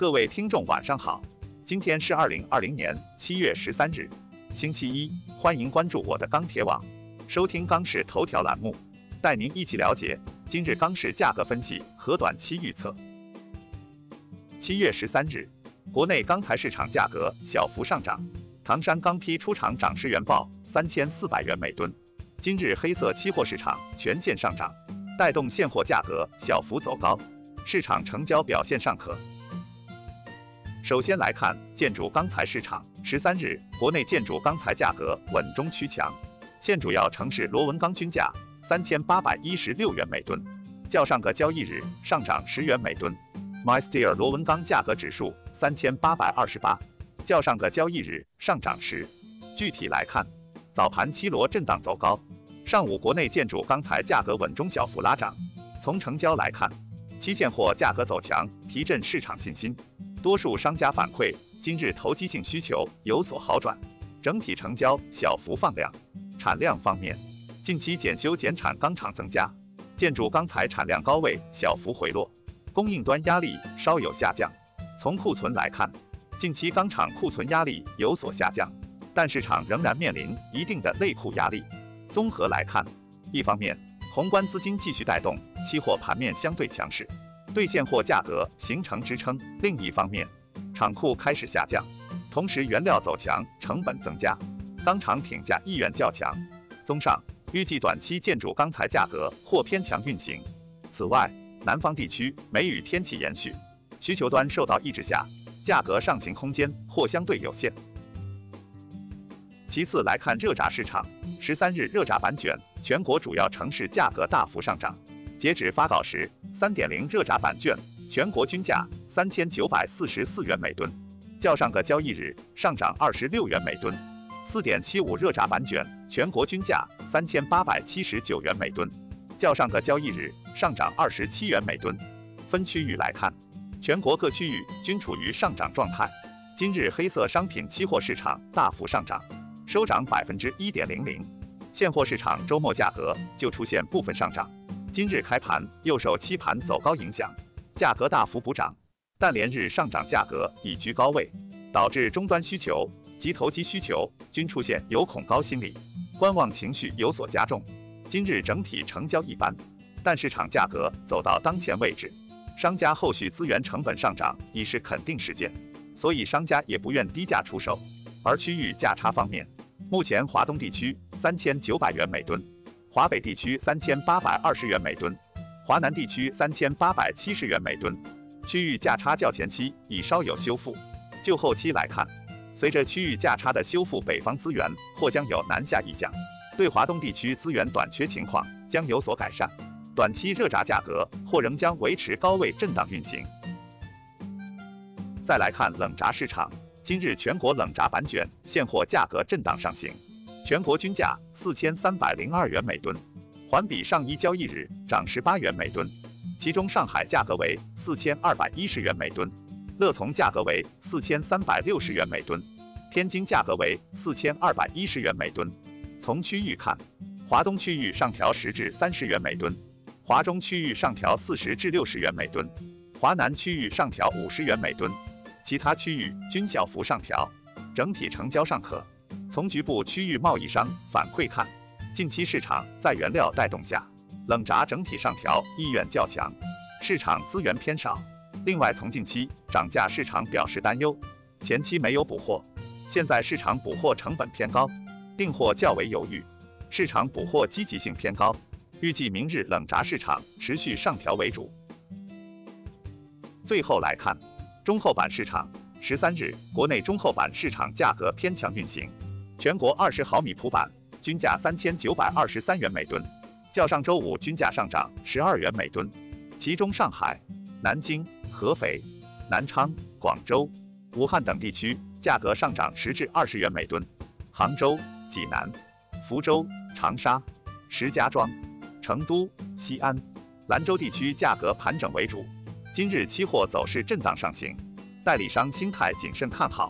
各位听众晚上好，今天是二零二零年七月十三日，星期一，欢迎关注我的钢铁网，收听钢市头条栏目，带您一起了解今日钢市价格分析和短期预测。七月十三日，国内钢材市场价格小幅上涨，唐山钢坯出厂涨十元报三千四百元每吨。今日黑色期货市场全线上涨，带动现货价格小幅走高，市场成交表现尚可。首先来看建筑钢材市场，十三日国内建筑钢材价格稳中趋强，现主要城市螺纹钢均价三千八百一十六元每吨，较上个交易日上涨十元每吨。MySteel 螺纹钢价格指数三千八百二十八，较上个交易日上涨十。具体来看，早盘七螺震荡走高，上午国内建筑钢材价格稳中小幅拉涨。从成交来看，期现货价格走强，提振市场信心。多数商家反馈，今日投机性需求有所好转，整体成交小幅放量。产量方面，近期检修减产钢厂增加，建筑钢材产量高位小幅回落，供应端压力稍有下降。从库存来看，近期钢厂库存压力有所下降，但市场仍然面临一定的内库压力。综合来看，一方面宏观资金继续带动期货盘面相对强势。对现货价格形成支撑。另一方面，厂库开始下降，同时原料走强，成本增加，钢厂挺价意愿较强。综上，预计短期建筑钢材价格或偏强运行。此外，南方地区梅雨天气延续，需求端受到抑制下，价格上行空间或相对有限。其次来看热轧市场，十三日热轧板卷全国主要城市价格大幅上涨。截止发稿时，三点零热轧板卷全国均价三千九百四十四元每吨，较上个交易日上涨二十六元每吨。四点七五热轧板卷全国均价三千八百七十九元每吨，较上个交易日上涨二十七元每吨。分区域来看，全国各区域均处于上涨状态。今日黑色商品期货市场大幅上涨，收涨百分之一点零零。现货市场周末价格就出现部分上涨。今日开盘又受期盘走高影响，价格大幅补涨，但连日上涨价格已居高位，导致终端需求及投机需求均出现有恐高心理，观望情绪有所加重。今日整体成交一般，但市场价格走到当前位置，商家后续资源成本上涨已是肯定事件，所以商家也不愿低价出售。而区域价差方面，目前华东地区三千九百元每吨。华北地区三千八百二十元每吨，华南地区三千八百七十元每吨，区域价差较前期已稍有修复。就后期来看，随着区域价差的修复，北方资源或将有南下意向，对华东地区资源短缺情况将有所改善。短期热轧价格或仍将维持高位震荡运行。再来看冷轧市场，今日全国冷轧板卷现货价格震荡上行。全国均价四千三百零二元每吨，环比上一交易日涨十八元每吨。其中上海价格为四千二百一十元每吨，乐从价格为四千三百六十元每吨，天津价格为四千二百一十元每吨。从区域看，华东区域上调十至三十元每吨，华中区域上调四十至六十元每吨，华南区域上调五十元每吨，其他区域均小幅上调，整体成交尚可。从局部区域贸易商反馈看，近期市场在原料带动下，冷轧整体上调意愿较强，市场资源偏少。另外，从近期涨价市场表示担忧，前期没有补货，现在市场补货成本偏高，订货较为犹豫，市场补货积极性偏高。预计明日冷轧市场持续上调为主。最后来看中厚板市场，十三日国内中厚板市场价格偏强运行。全国二十毫米普板均价三千九百二十三元每吨，较上周五均价上涨十二元每吨。其中，上海、南京、合肥、南昌、广州、武汉等地区价格上涨十至二十元每吨；杭州、济南、福州、长沙、石家庄、成都、西安、兰州地区价格盘整为主。今日期货走势震荡上行，代理商心态谨慎看好，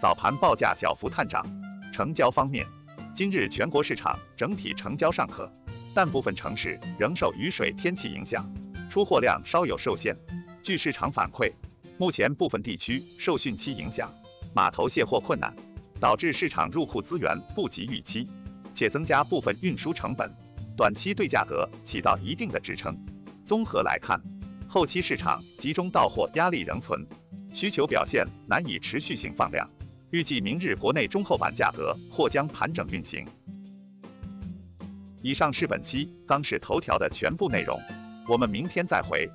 早盘报价小幅探涨。成交方面，今日全国市场整体成交尚可，但部分城市仍受雨水天气影响，出货量稍有受限。据市场反馈，目前部分地区受汛期影响，码头卸货困难，导致市场入库资源不及预期，且增加部分运输成本，短期对价格起到一定的支撑。综合来看，后期市场集中到货压力仍存，需求表现难以持续性放量。预计明日国内中厚板价格或将盘整运行。以上是本期钢市头条的全部内容，我们明天再会。